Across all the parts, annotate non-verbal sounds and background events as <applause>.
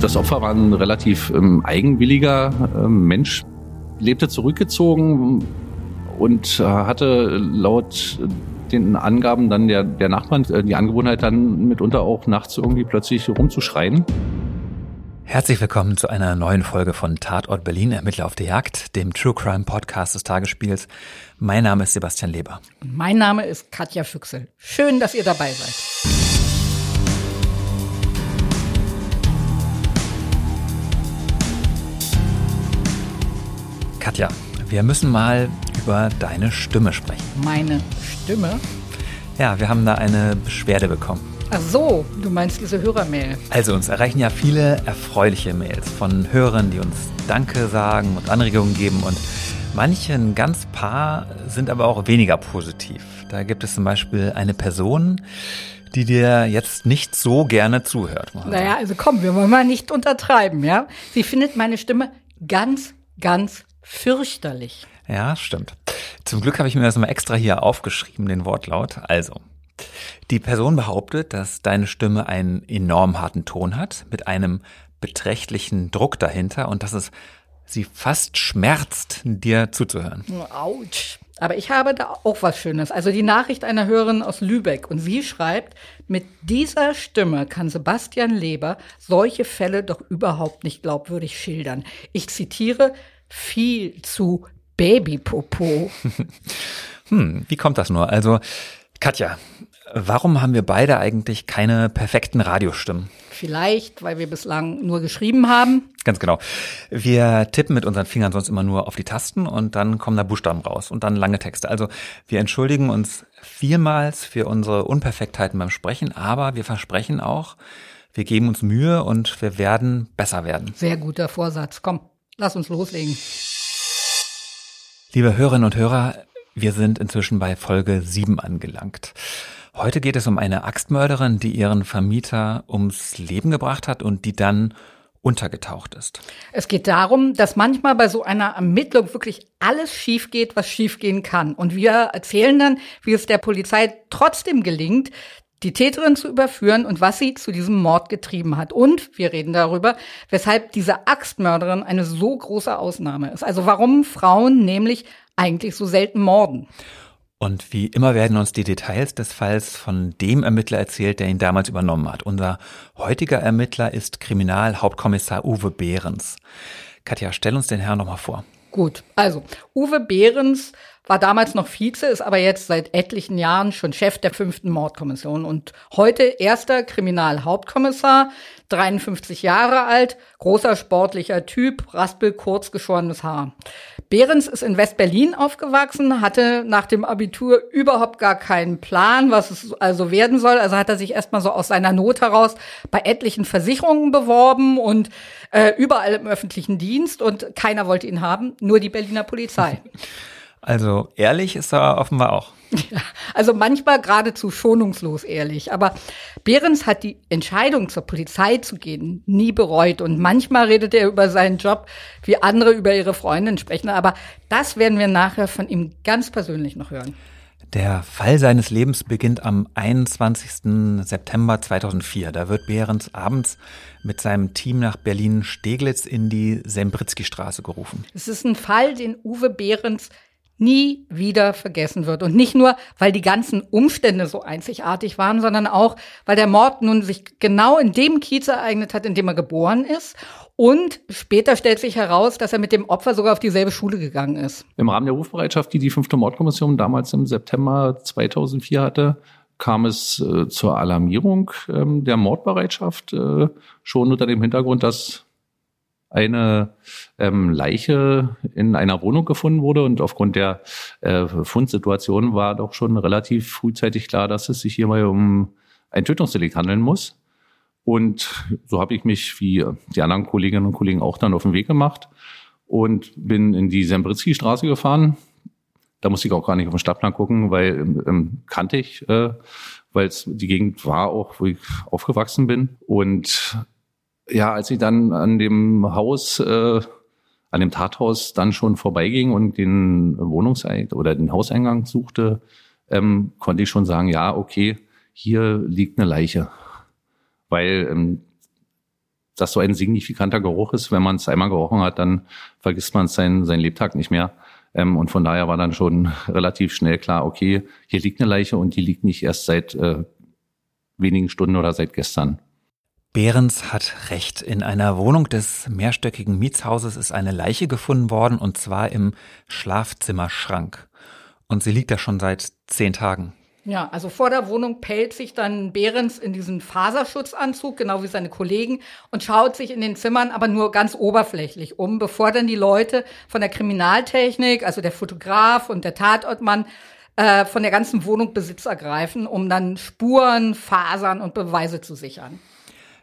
Das Opfer war ein relativ ähm, eigenwilliger äh, Mensch, lebte zurückgezogen und äh, hatte laut den Angaben dann der, der Nachbarn äh, die Angewohnheit dann mitunter auch nachts irgendwie plötzlich rumzuschreien. Herzlich willkommen zu einer neuen Folge von Tatort Berlin, Ermittler auf der Jagd, dem True Crime Podcast des Tagesspiels. Mein Name ist Sebastian Leber. Mein Name ist Katja Füchsel. Schön, dass ihr dabei seid. Katja, wir müssen mal über deine Stimme sprechen. Meine Stimme? Ja, wir haben da eine Beschwerde bekommen. Ach so, du meinst diese Hörermail. Also uns erreichen ja viele erfreuliche Mails von Hörern, die uns Danke sagen und Anregungen geben und manche, ein ganz paar, sind aber auch weniger positiv. Da gibt es zum Beispiel eine Person, die dir jetzt nicht so gerne zuhört. Naja, also komm, wir wollen mal nicht untertreiben, ja? Sie findet meine Stimme ganz, ganz fürchterlich. Ja, stimmt. Zum Glück habe ich mir das mal extra hier aufgeschrieben, den Wortlaut. Also, die Person behauptet, dass deine Stimme einen enorm harten Ton hat, mit einem beträchtlichen Druck dahinter und dass es sie fast schmerzt, dir zuzuhören. Autsch. Aber ich habe da auch was Schönes. Also die Nachricht einer Hörerin aus Lübeck. Und sie schreibt, mit dieser Stimme kann Sebastian Leber solche Fälle doch überhaupt nicht glaubwürdig schildern. Ich zitiere, viel zu Babypopo. <laughs> hm, wie kommt das nur? Also, Katja, warum haben wir beide eigentlich keine perfekten Radiostimmen? Vielleicht, weil wir bislang nur geschrieben haben. Ganz genau. Wir tippen mit unseren Fingern sonst immer nur auf die Tasten und dann kommen da Buchstaben raus und dann lange Texte. Also wir entschuldigen uns vielmals für unsere Unperfektheiten beim Sprechen, aber wir versprechen auch, wir geben uns Mühe und wir werden besser werden. Sehr guter Vorsatz. Komm, Lass uns loslegen. Liebe Hörerinnen und Hörer, wir sind inzwischen bei Folge 7 angelangt. Heute geht es um eine Axtmörderin, die ihren Vermieter ums Leben gebracht hat und die dann untergetaucht ist. Es geht darum, dass manchmal bei so einer Ermittlung wirklich alles schief geht, was schiefgehen kann. Und wir erzählen dann, wie es der Polizei trotzdem gelingt, die Täterin zu überführen und was sie zu diesem Mord getrieben hat. Und wir reden darüber, weshalb diese Axtmörderin eine so große Ausnahme ist. Also warum Frauen nämlich eigentlich so selten morden. Und wie immer werden uns die Details des Falls von dem Ermittler erzählt, der ihn damals übernommen hat. Unser heutiger Ermittler ist Kriminalhauptkommissar Uwe Behrens. Katja, stell uns den Herrn nochmal vor. Gut, also Uwe Behrens war damals noch Vize, ist aber jetzt seit etlichen Jahren schon Chef der fünften Mordkommission und heute erster Kriminalhauptkommissar, 53 Jahre alt, großer sportlicher Typ, raspel kurz Haar. Behrens ist in West-Berlin aufgewachsen, hatte nach dem Abitur überhaupt gar keinen Plan, was es also werden soll. Also hat er sich erstmal so aus seiner Not heraus bei etlichen Versicherungen beworben und äh, überall im öffentlichen Dienst und keiner wollte ihn haben, nur die Berliner Polizei. <laughs> Also ehrlich ist er offenbar auch. Ja, also manchmal geradezu schonungslos ehrlich. Aber Behrens hat die Entscheidung, zur Polizei zu gehen, nie bereut. Und manchmal redet er über seinen Job, wie andere über ihre Freundin sprechen. Aber das werden wir nachher von ihm ganz persönlich noch hören. Der Fall seines Lebens beginnt am 21. September 2004. Da wird Behrens abends mit seinem Team nach Berlin-Steglitz in die Sembritzky-Straße gerufen. Es ist ein Fall, den Uwe Behrens nie wieder vergessen wird. Und nicht nur, weil die ganzen Umstände so einzigartig waren, sondern auch, weil der Mord nun sich genau in dem Kiez ereignet hat, in dem er geboren ist. Und später stellt sich heraus, dass er mit dem Opfer sogar auf dieselbe Schule gegangen ist. Im Rahmen der Rufbereitschaft, die die fünfte Mordkommission damals im September 2004 hatte, kam es äh, zur Alarmierung ähm, der Mordbereitschaft, äh, schon unter dem Hintergrund, dass eine ähm, Leiche in einer Wohnung gefunden wurde und aufgrund der äh, Fundsituation war doch schon relativ frühzeitig klar, dass es sich hierbei um ein Tötungsdelikt handeln muss. Und so habe ich mich, wie die anderen Kolleginnen und Kollegen auch dann auf den Weg gemacht und bin in die Sembritzky-Straße gefahren. Da musste ich auch gar nicht auf den Stadtplan gucken, weil ähm, kannte ich, äh, weil es die Gegend war, auch wo ich aufgewachsen bin. Und ja, als ich dann an dem Haus, äh, an dem Tathaus dann schon vorbeiging und den Wohnungseingang oder den Hauseingang suchte, ähm, konnte ich schon sagen, ja, okay, hier liegt eine Leiche. Weil ähm, das so ein signifikanter Geruch ist. Wenn man es einmal gerochen hat, dann vergisst man seinen, seinen Lebtag nicht mehr. Ähm, und von daher war dann schon <laughs> relativ schnell klar, okay, hier liegt eine Leiche und die liegt nicht erst seit äh, wenigen Stunden oder seit gestern. Behrens hat recht. In einer Wohnung des mehrstöckigen Mietshauses ist eine Leiche gefunden worden und zwar im Schlafzimmerschrank. Und sie liegt da schon seit zehn Tagen. Ja, also vor der Wohnung pellt sich dann Behrens in diesen Faserschutzanzug, genau wie seine Kollegen, und schaut sich in den Zimmern aber nur ganz oberflächlich um, bevor dann die Leute von der Kriminaltechnik, also der Fotograf und der Tatortmann, äh, von der ganzen Wohnung Besitz ergreifen, um dann Spuren, Fasern und Beweise zu sichern.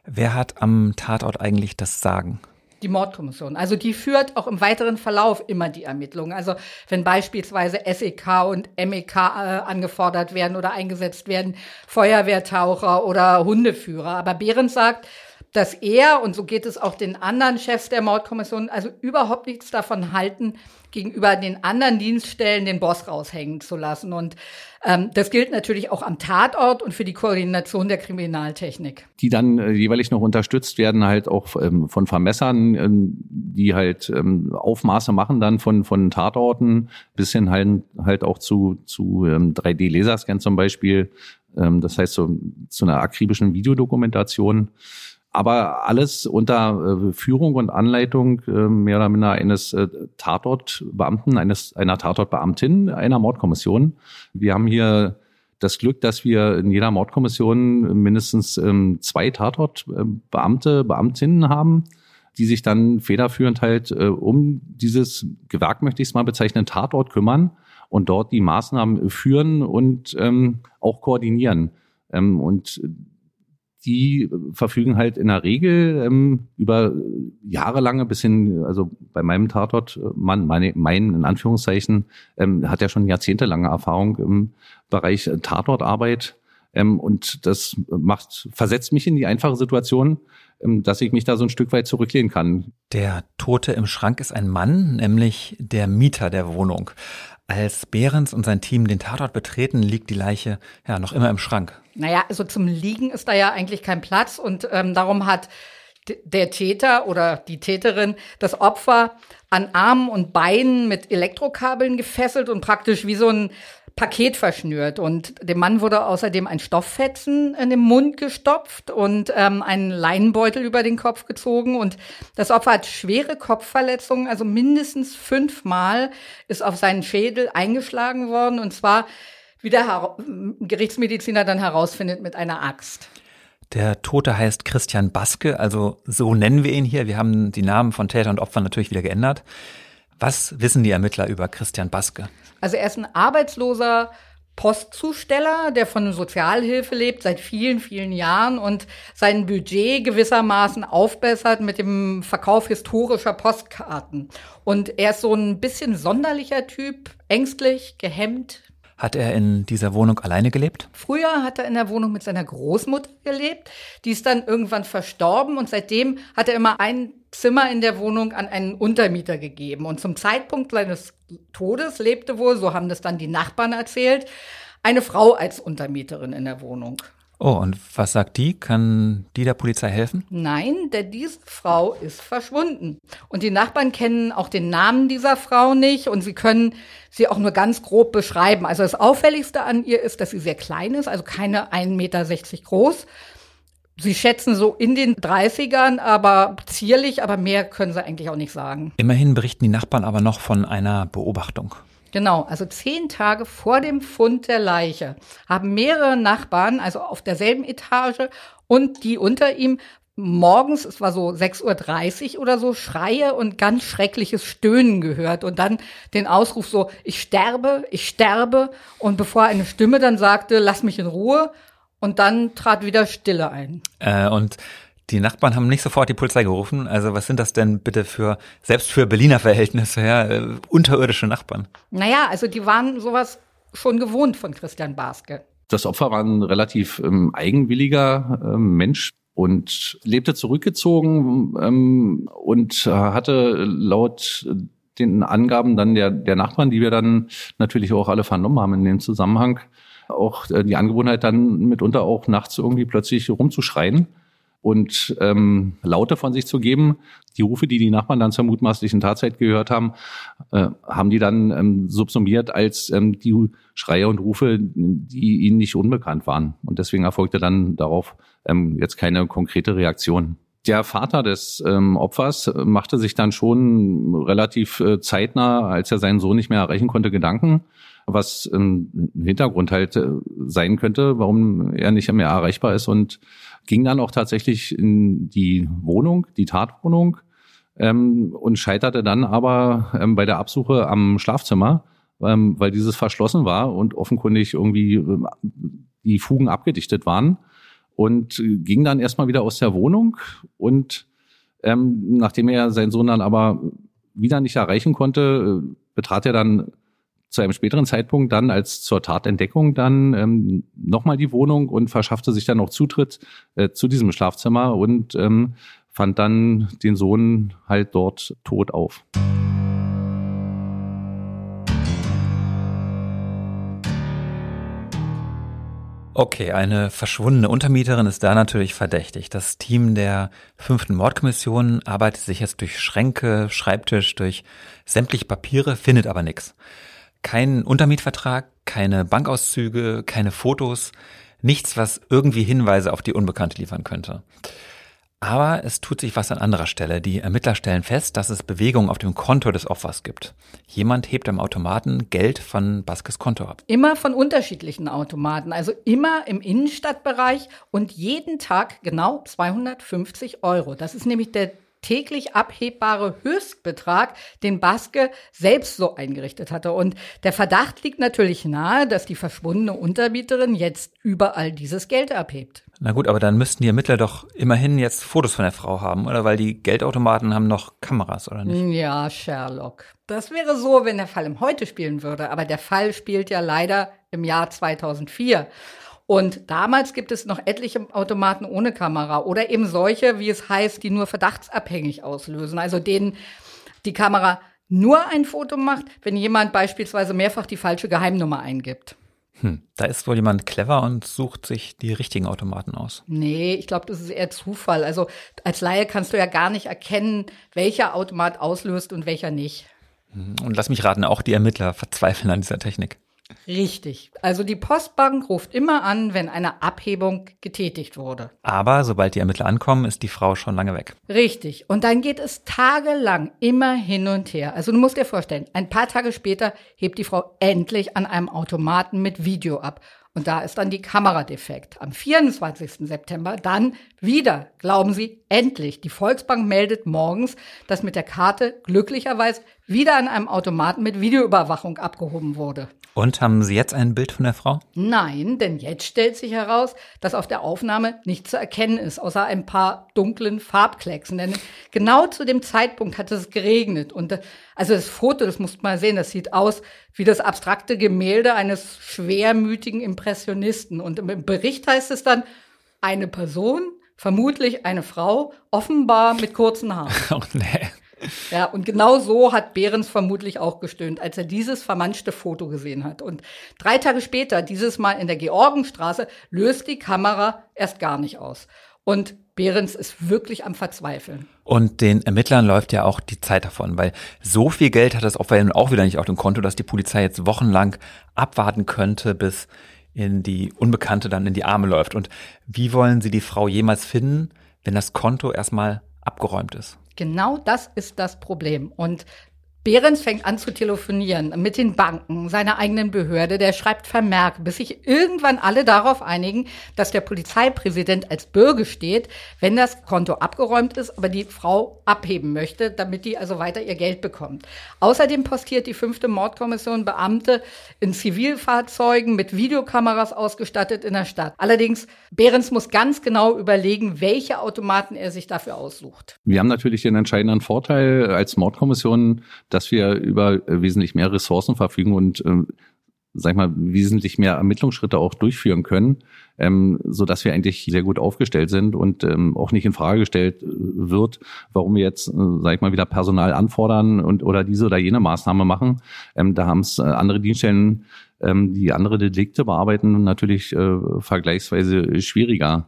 Wer hat am Tatort eigentlich das Sagen? die Mordkommission. Also die führt auch im weiteren Verlauf immer die Ermittlungen. Also wenn beispielsweise SEK und MEK äh, angefordert werden oder eingesetzt werden, Feuerwehrtaucher oder Hundeführer. Aber Behrens sagt, dass er, und so geht es auch den anderen Chefs der Mordkommission, also überhaupt nichts davon halten, gegenüber den anderen Dienststellen den Boss raushängen zu lassen. Und ähm, das gilt natürlich auch am Tatort und für die Koordination der Kriminaltechnik. Die dann äh, jeweilig noch unterstützt werden halt auch ähm, von Vermessern, ähm, die halt ähm, Aufmaße machen dann von, von Tatorten bis hin halt, halt auch zu, zu ähm, 3D-Laserscan zum Beispiel. Ähm, das heißt so zu einer akribischen Videodokumentation aber alles unter äh, Führung und Anleitung äh, mehr oder minder eines äh, Tatortbeamten, eines einer Tatortbeamtin einer Mordkommission. Wir haben hier das Glück, dass wir in jeder Mordkommission mindestens ähm, zwei Tatortbeamte, Beamtinnen haben, die sich dann federführend halt um dieses Gewerk, möchte ich es mal bezeichnen, Tatort kümmern und dort die Maßnahmen führen und ähm, auch koordinieren. Ähm, und die verfügen halt in der Regel ähm, über jahrelange bis hin, also bei meinem Tatort, äh, Mann, meine, mein in Anführungszeichen, ähm, hat ja schon jahrzehntelange Erfahrung im Bereich Tatortarbeit. Ähm, und das macht, versetzt mich in die einfache Situation, ähm, dass ich mich da so ein Stück weit zurücklehnen kann. Der Tote im Schrank ist ein Mann, nämlich der Mieter der Wohnung. Als Behrens und sein Team den Tatort betreten, liegt die Leiche ja noch immer im Schrank. Naja, also zum Liegen ist da ja eigentlich kein Platz und ähm, darum hat der Täter oder die Täterin das Opfer an Armen und Beinen mit Elektrokabeln gefesselt und praktisch wie so ein Paket verschnürt. Und dem Mann wurde außerdem ein Stofffetzen in den Mund gestopft und ähm, ein Leinenbeutel über den Kopf gezogen. Und das Opfer hat schwere Kopfverletzungen, also mindestens fünfmal ist auf seinen Schädel eingeschlagen worden. Und zwar, wie der Gerichtsmediziner dann herausfindet, mit einer Axt. Der Tote heißt Christian Baske, also so nennen wir ihn hier. Wir haben die Namen von Täter und Opfern natürlich wieder geändert. Was wissen die Ermittler über Christian Baske? Also er ist ein arbeitsloser Postzusteller, der von Sozialhilfe lebt seit vielen, vielen Jahren und sein Budget gewissermaßen aufbessert mit dem Verkauf historischer Postkarten. Und er ist so ein bisschen sonderlicher Typ, ängstlich, gehemmt, hat er in dieser Wohnung alleine gelebt? Früher hat er in der Wohnung mit seiner Großmutter gelebt. Die ist dann irgendwann verstorben und seitdem hat er immer ein Zimmer in der Wohnung an einen Untermieter gegeben. Und zum Zeitpunkt seines Todes lebte wohl, so haben das dann die Nachbarn erzählt, eine Frau als Untermieterin in der Wohnung. Oh, und was sagt die? Kann die der Polizei helfen? Nein, denn diese Frau ist verschwunden. Und die Nachbarn kennen auch den Namen dieser Frau nicht und sie können sie auch nur ganz grob beschreiben. Also das Auffälligste an ihr ist, dass sie sehr klein ist, also keine 1,60 Meter groß. Sie schätzen so in den 30ern, aber zierlich, aber mehr können sie eigentlich auch nicht sagen. Immerhin berichten die Nachbarn aber noch von einer Beobachtung. Genau, also zehn Tage vor dem Fund der Leiche haben mehrere Nachbarn, also auf derselben Etage und die unter ihm, morgens, es war so 6.30 Uhr oder so, Schreie und ganz schreckliches Stöhnen gehört und dann den Ausruf so, ich sterbe, ich sterbe und bevor eine Stimme dann sagte, lass mich in Ruhe und dann trat wieder Stille ein. Äh, und die Nachbarn haben nicht sofort die Polizei gerufen. Also was sind das denn bitte für, selbst für Berliner Verhältnisse, ja, äh, unterirdische Nachbarn? Naja, also die waren sowas schon gewohnt von Christian Baske. Das Opfer war ein relativ ähm, eigenwilliger ähm, Mensch und lebte zurückgezogen ähm, und hatte laut den Angaben dann der, der Nachbarn, die wir dann natürlich auch alle vernommen haben in dem Zusammenhang, auch äh, die Angewohnheit dann mitunter auch nachts irgendwie plötzlich rumzuschreien und ähm, Laute von sich zu geben. Die Rufe, die die Nachbarn dann zur mutmaßlichen Tatzeit gehört haben, äh, haben die dann ähm, subsumiert als ähm, die Schreie und Rufe, die ihnen nicht unbekannt waren. Und deswegen erfolgte dann darauf ähm, jetzt keine konkrete Reaktion. Der Vater des ähm, Opfers machte sich dann schon relativ äh, zeitnah, als er seinen Sohn nicht mehr erreichen konnte, Gedanken, was ähm, Hintergrund halt äh, sein könnte, warum er nicht mehr erreichbar ist. Und ging dann auch tatsächlich in die Wohnung, die Tatwohnung ähm, und scheiterte dann aber ähm, bei der Absuche am Schlafzimmer, ähm, weil dieses verschlossen war und offenkundig irgendwie äh, die Fugen abgedichtet waren. Und ging dann erstmal wieder aus der Wohnung und ähm, nachdem er seinen Sohn dann aber wieder nicht erreichen konnte, äh, betrat er dann zu einem späteren Zeitpunkt dann als zur Tatentdeckung dann ähm, nochmal die Wohnung und verschaffte sich dann auch Zutritt äh, zu diesem Schlafzimmer und ähm, fand dann den Sohn halt dort tot auf. Okay, eine verschwundene Untermieterin ist da natürlich verdächtig. Das Team der fünften Mordkommission arbeitet sich jetzt durch Schränke, Schreibtisch, durch sämtliche Papiere, findet aber nichts. Kein Untermietvertrag, keine Bankauszüge, keine Fotos, nichts, was irgendwie Hinweise auf die Unbekannte liefern könnte. Aber es tut sich was an anderer Stelle. Die Ermittler stellen fest, dass es Bewegungen auf dem Konto des Opfers gibt. Jemand hebt am Automaten Geld von Baskes Konto ab. Immer von unterschiedlichen Automaten, also immer im Innenstadtbereich und jeden Tag genau 250 Euro. Das ist nämlich der täglich abhebbare Höchstbetrag, den Baske selbst so eingerichtet hatte. Und der Verdacht liegt natürlich nahe, dass die verschwundene Untermieterin jetzt überall dieses Geld abhebt. Na gut, aber dann müssten die Ermittler doch immerhin jetzt Fotos von der Frau haben, oder? Weil die Geldautomaten haben noch Kameras, oder nicht? Ja, Sherlock. Das wäre so, wenn der Fall im Heute spielen würde. Aber der Fall spielt ja leider im Jahr 2004. Und damals gibt es noch etliche Automaten ohne Kamera oder eben solche, wie es heißt, die nur verdachtsabhängig auslösen. Also denen die Kamera nur ein Foto macht, wenn jemand beispielsweise mehrfach die falsche Geheimnummer eingibt. Hm, da ist wohl jemand clever und sucht sich die richtigen Automaten aus. Nee, ich glaube, das ist eher Zufall. Also als Laie kannst du ja gar nicht erkennen, welcher Automat auslöst und welcher nicht. Hm, und lass mich raten, auch die Ermittler verzweifeln an dieser Technik. Richtig. Also die Postbank ruft immer an, wenn eine Abhebung getätigt wurde. Aber sobald die Ermittler ankommen, ist die Frau schon lange weg. Richtig. Und dann geht es tagelang immer hin und her. Also du musst dir vorstellen, ein paar Tage später hebt die Frau endlich an einem Automaten mit Video ab. Und da ist dann die Kamera defekt. Am 24. September dann wieder, glauben Sie, endlich. Die Volksbank meldet morgens, dass mit der Karte glücklicherweise wieder an einem Automaten mit Videoüberwachung abgehoben wurde. Und haben Sie jetzt ein Bild von der Frau? Nein, denn jetzt stellt sich heraus, dass auf der Aufnahme nichts zu erkennen ist, außer ein paar dunklen Farbklecksen. Denn genau zu dem Zeitpunkt hat es geregnet. Und äh, also das Foto, das muss man sehen, das sieht aus wie das abstrakte Gemälde eines schwermütigen Impressionisten. Und im Bericht heißt es dann, eine Person, vermutlich eine Frau, offenbar mit kurzen Haaren. <laughs> Oh nee. Ja, und genau so hat Behrens vermutlich auch gestöhnt, als er dieses vermanschte Foto gesehen hat. Und drei Tage später, dieses Mal in der Georgenstraße, löst die Kamera erst gar nicht aus. Und Behrens ist wirklich am Verzweifeln. Und den Ermittlern läuft ja auch die Zeit davon, weil so viel Geld hat das Opfer nun auch wieder nicht auf dem Konto, dass die Polizei jetzt wochenlang abwarten könnte, bis in die Unbekannte dann in die Arme läuft. Und wie wollen sie die Frau jemals finden, wenn das Konto erstmal abgeräumt ist? Genau das ist das Problem. Und Behrens fängt an zu telefonieren mit den Banken, seiner eigenen Behörde. Der schreibt Vermerke, bis sich irgendwann alle darauf einigen, dass der Polizeipräsident als Bürger steht, wenn das Konto abgeräumt ist, aber die Frau abheben möchte, damit die also weiter ihr Geld bekommt. Außerdem postiert die fünfte Mordkommission Beamte in Zivilfahrzeugen mit Videokameras ausgestattet in der Stadt. Allerdings, Behrens muss ganz genau überlegen, welche Automaten er sich dafür aussucht. Wir haben natürlich den entscheidenden Vorteil als Mordkommission, dass wir über äh, wesentlich mehr Ressourcen verfügen und ähm, sag ich mal, wesentlich mehr Ermittlungsschritte auch durchführen können, ähm, so dass wir eigentlich sehr gut aufgestellt sind und ähm, auch nicht in Frage gestellt äh, wird, warum wir jetzt, äh, sag ich mal, wieder Personal anfordern und oder diese oder jene Maßnahme machen. Ähm, da haben es äh, andere Dienststellen, ähm, die andere Delikte bearbeiten, natürlich äh, vergleichsweise schwieriger.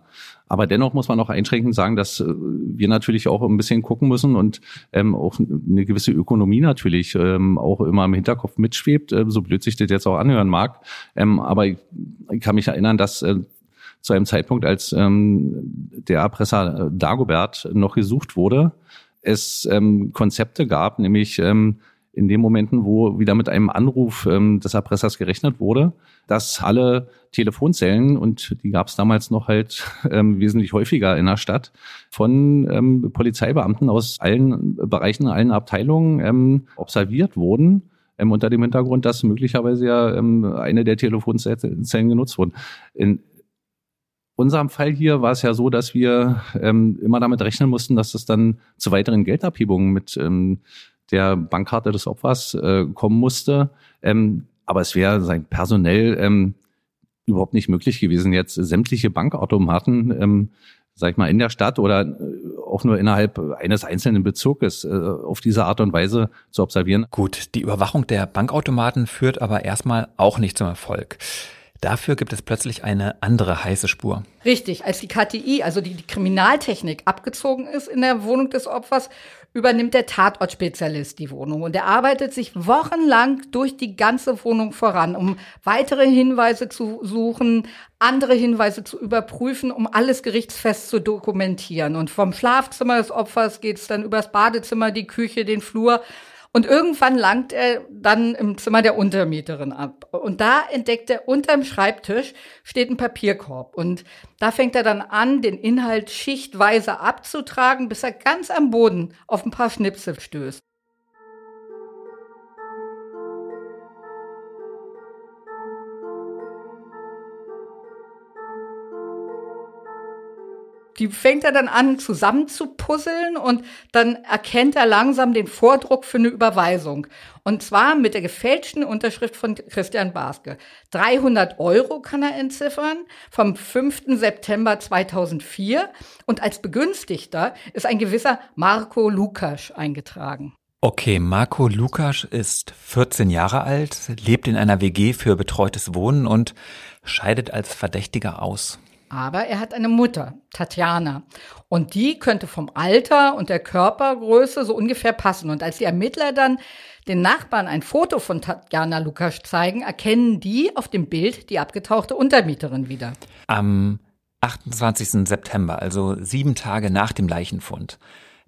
Aber dennoch muss man auch einschränkend sagen, dass äh, wir natürlich auch ein bisschen gucken müssen und ähm, auch eine gewisse Ökonomie natürlich ähm, auch immer im Hinterkopf mitschwebt, äh, so blöd sich das jetzt auch anhören mag. Ähm, aber ich, ich kann mich erinnern, dass äh, zu einem Zeitpunkt, als ähm, der Erpresser Dagobert noch gesucht wurde, es ähm, Konzepte gab, nämlich ähm, in den Momenten, wo wieder mit einem Anruf ähm, des Erpressers gerechnet wurde, dass alle Telefonzellen, und die gab es damals noch halt <laughs> ähm, wesentlich häufiger in der Stadt, von ähm, Polizeibeamten aus allen Bereichen, allen Abteilungen ähm, observiert wurden. Ähm, unter dem Hintergrund, dass möglicherweise ja ähm, eine der Telefonzellen genutzt wurden. In unserem Fall hier war es ja so, dass wir ähm, immer damit rechnen mussten, dass es dann zu weiteren Geldabhebungen mit ähm, der Bankkarte des Opfers äh, kommen musste. Ähm, aber es wäre sein personell ähm, überhaupt nicht möglich gewesen, jetzt sämtliche Bankautomaten, ähm, sag ich mal, in der Stadt oder äh, auch nur innerhalb eines einzelnen Bezirkes äh, auf diese Art und Weise zu observieren. Gut, die Überwachung der Bankautomaten führt aber erstmal auch nicht zum Erfolg. Dafür gibt es plötzlich eine andere heiße Spur. Richtig, als die KTI, also die, die Kriminaltechnik, abgezogen ist in der Wohnung des Opfers, übernimmt der Tatortspezialist die Wohnung und er arbeitet sich wochenlang durch die ganze Wohnung voran, um weitere Hinweise zu suchen, andere Hinweise zu überprüfen, um alles gerichtsfest zu dokumentieren. Und vom Schlafzimmer des Opfers geht es dann übers Badezimmer, die Küche, den Flur und irgendwann langt er dann im Zimmer der Untermieterin ab. Und da entdeckt er unterm Schreibtisch steht ein Papierkorb. Und da fängt er dann an, den Inhalt schichtweise abzutragen, bis er ganz am Boden auf ein paar Schnipsel stößt. Die fängt er dann an zusammen zu puzzeln und dann erkennt er langsam den Vordruck für eine Überweisung. Und zwar mit der gefälschten Unterschrift von Christian Baske. 300 Euro kann er entziffern vom 5. September 2004 und als Begünstigter ist ein gewisser Marco Lukas eingetragen. Okay, Marco Lukas ist 14 Jahre alt, lebt in einer WG für betreutes Wohnen und scheidet als Verdächtiger aus. Aber er hat eine Mutter, Tatjana. Und die könnte vom Alter und der Körpergröße so ungefähr passen. Und als die Ermittler dann den Nachbarn ein Foto von Tatjana Lukas zeigen, erkennen die auf dem Bild die abgetauchte Untermieterin wieder. Am 28. September, also sieben Tage nach dem Leichenfund,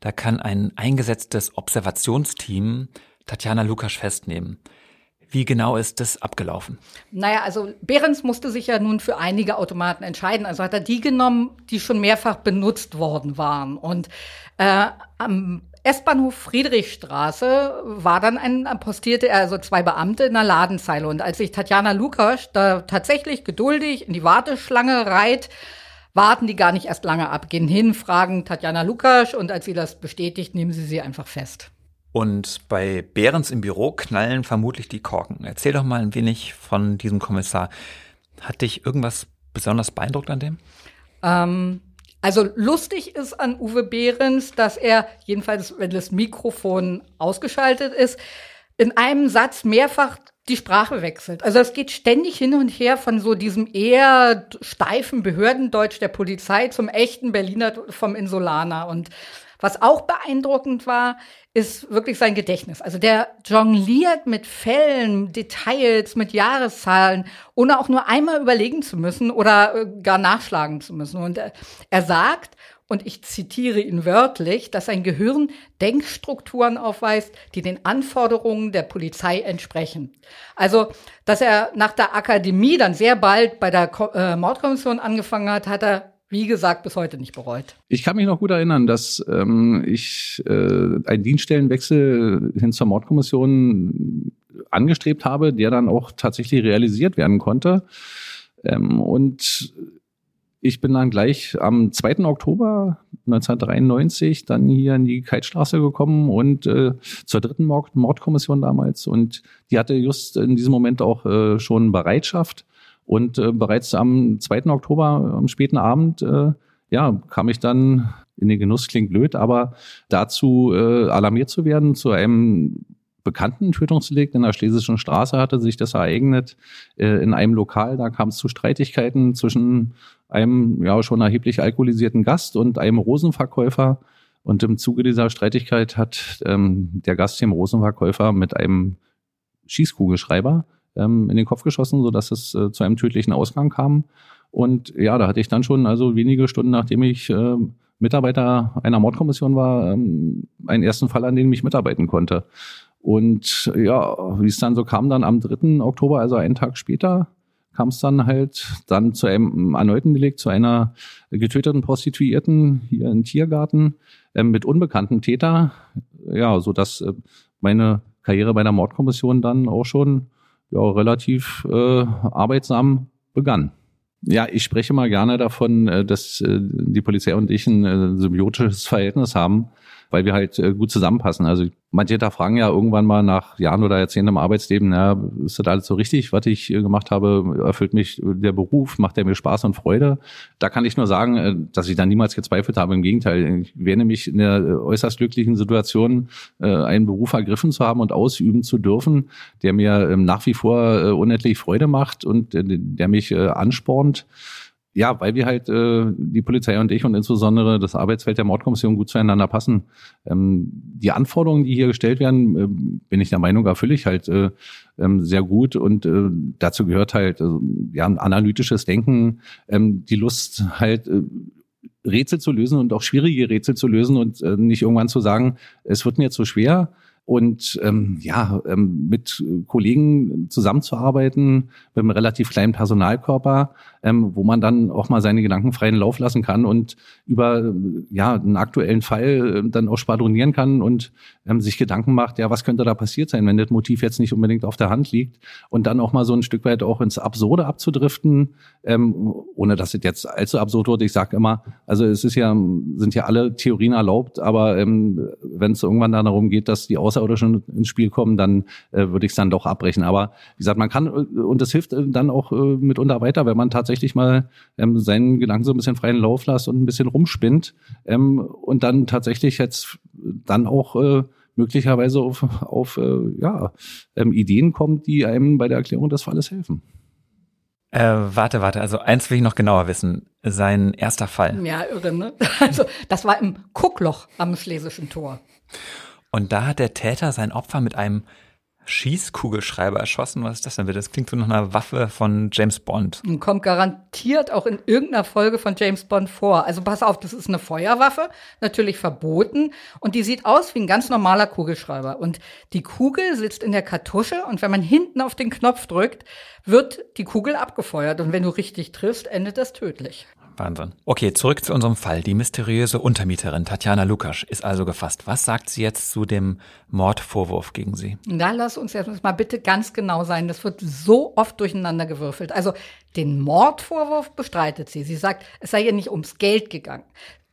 da kann ein eingesetztes Observationsteam Tatjana Lukas festnehmen. Wie genau ist das abgelaufen? Naja, also Behrens musste sich ja nun für einige Automaten entscheiden. Also hat er die genommen, die schon mehrfach benutzt worden waren. Und äh, am S-Bahnhof Friedrichstraße war dann ein, postierte er also zwei Beamte in einer Ladenzeile. Und als sich Tatjana Lukas da tatsächlich geduldig in die Warteschlange reiht, warten die gar nicht erst lange ab, gehen hin, fragen Tatjana Lukas und als sie das bestätigt, nehmen sie sie einfach fest. Und bei Behrens im Büro knallen vermutlich die Korken. Erzähl doch mal ein wenig von diesem Kommissar. Hat dich irgendwas besonders beeindruckt an dem? Ähm, also lustig ist an Uwe Behrens, dass er, jedenfalls wenn das Mikrofon ausgeschaltet ist, in einem Satz mehrfach die Sprache wechselt. Also es geht ständig hin und her von so diesem eher steifen Behördendeutsch der Polizei zum echten Berliner vom Insulaner. Und was auch beeindruckend war, ist wirklich sein Gedächtnis. Also der jongliert mit Fällen, Details, mit Jahreszahlen, ohne auch nur einmal überlegen zu müssen oder äh, gar nachschlagen zu müssen. Und er sagt, und ich zitiere ihn wörtlich, dass sein Gehirn Denkstrukturen aufweist, die den Anforderungen der Polizei entsprechen. Also, dass er nach der Akademie dann sehr bald bei der äh, Mordkommission angefangen hat, hat er wie gesagt, bis heute nicht bereut. Ich kann mich noch gut erinnern, dass ähm, ich äh, einen Dienststellenwechsel hin zur Mordkommission angestrebt habe, der dann auch tatsächlich realisiert werden konnte. Ähm, und ich bin dann gleich am 2. Oktober 1993 dann hier in die Keitstraße gekommen und äh, zur dritten Mord Mordkommission damals. Und die hatte just in diesem Moment auch äh, schon Bereitschaft. Und äh, bereits am 2. Oktober, am späten Abend, äh, ja, kam ich dann in den Genuss, klingt blöd, aber dazu äh, alarmiert zu werden, zu einem bekannten Tötungsdelikt in der Schlesischen Straße hatte sich das ereignet äh, in einem Lokal. Da kam es zu Streitigkeiten zwischen einem ja schon erheblich alkoholisierten Gast und einem Rosenverkäufer. Und im Zuge dieser Streitigkeit hat ähm, der Gast dem Rosenverkäufer mit einem Schießkugelschreiber ähm, in den Kopf geschossen, sodass es äh, zu einem tödlichen Ausgang kam. Und ja, da hatte ich dann schon, also wenige Stunden nachdem ich äh, Mitarbeiter einer Mordkommission war, ähm, einen ersten Fall, an dem ich mitarbeiten konnte. Und ja, wie es dann so kam, dann am 3. Oktober, also einen Tag später, kam es dann halt dann zu einem erneuten Delikt, zu einer getöteten Prostituierten hier im Tiergarten äh, mit unbekannten Täter. Ja, so dass äh, meine Karriere bei der Mordkommission dann auch schon ja, relativ äh, arbeitsam begann. Ja, ich spreche mal gerne davon, äh, dass äh, die Polizei und ich ein äh, symbiotisches Verhältnis haben weil wir halt äh, gut zusammenpassen. Also manche da fragen ja irgendwann mal nach Jahren oder Jahrzehnten im Arbeitsleben, na, ist das alles so richtig, was ich äh, gemacht habe? Erfüllt mich der Beruf? Macht der mir Spaß und Freude? Da kann ich nur sagen, äh, dass ich da niemals gezweifelt habe. Im Gegenteil, ich wäre nämlich in der äußerst glücklichen Situation, einen Beruf ergriffen zu haben und ausüben zu dürfen, der mir ähm, nach wie vor unendlich Freude macht und der mich anspornt ja, weil wir halt äh, die Polizei und ich und insbesondere das Arbeitsfeld der Mordkommission gut zueinander passen. Ähm, die Anforderungen, die hier gestellt werden, äh, bin ich der Meinung, erfülle ich halt äh, ähm, sehr gut und äh, dazu gehört halt äh, ja ein analytisches Denken, ähm, die Lust halt äh, Rätsel zu lösen und auch schwierige Rätsel zu lösen und äh, nicht irgendwann zu sagen, es wird mir so schwer, und ähm, ja, ähm, mit Kollegen zusammenzuarbeiten, mit einem relativ kleinen Personalkörper, ähm, wo man dann auch mal seine Gedanken freien Lauf lassen kann und über ja einen aktuellen Fall äh, dann auch spadronieren kann und ähm, sich Gedanken macht, ja, was könnte da passiert sein, wenn das Motiv jetzt nicht unbedingt auf der Hand liegt und dann auch mal so ein Stück weit auch ins Absurde abzudriften, ähm, ohne dass es jetzt allzu absurd wird. Ich sage immer, also es ist ja sind ja alle Theorien erlaubt, aber ähm, wenn es irgendwann dann darum geht, dass die Außer Außerirdischen ins Spiel kommen, dann äh, würde ich es dann doch abbrechen. Aber wie gesagt, man kann, äh, und das hilft äh, dann auch äh, mitunter weiter, wenn man tatsächlich mal ähm, seinen Gedanken so ein bisschen freien Lauf lässt und ein bisschen rumspinnt ähm, und dann tatsächlich jetzt dann auch äh, möglicherweise auf, auf äh, ja, ähm, Ideen kommt, die einem bei der Erklärung des Falles helfen. Äh, warte, warte, also eins will ich noch genauer wissen. Sein erster Fall. Ja, irre, ne? <laughs> Also, das war im Kuckloch am Schlesischen Tor. Und da hat der Täter sein Opfer mit einem Schießkugelschreiber erschossen. Was ist das denn bitte? Das klingt so nach einer Waffe von James Bond. Und kommt garantiert auch in irgendeiner Folge von James Bond vor. Also pass auf, das ist eine Feuerwaffe, natürlich verboten. Und die sieht aus wie ein ganz normaler Kugelschreiber. Und die Kugel sitzt in der Kartusche und wenn man hinten auf den Knopf drückt, wird die Kugel abgefeuert. Und wenn du richtig triffst, endet das tödlich. Wahnsinn. Okay, zurück zu unserem Fall. Die mysteriöse Untermieterin Tatjana Lukasch ist also gefasst. Was sagt sie jetzt zu dem Mordvorwurf gegen sie? Da lass uns jetzt mal bitte ganz genau sein. Das wird so oft durcheinander gewürfelt. Also den Mordvorwurf bestreitet sie. Sie sagt, es sei ihr nicht ums Geld gegangen.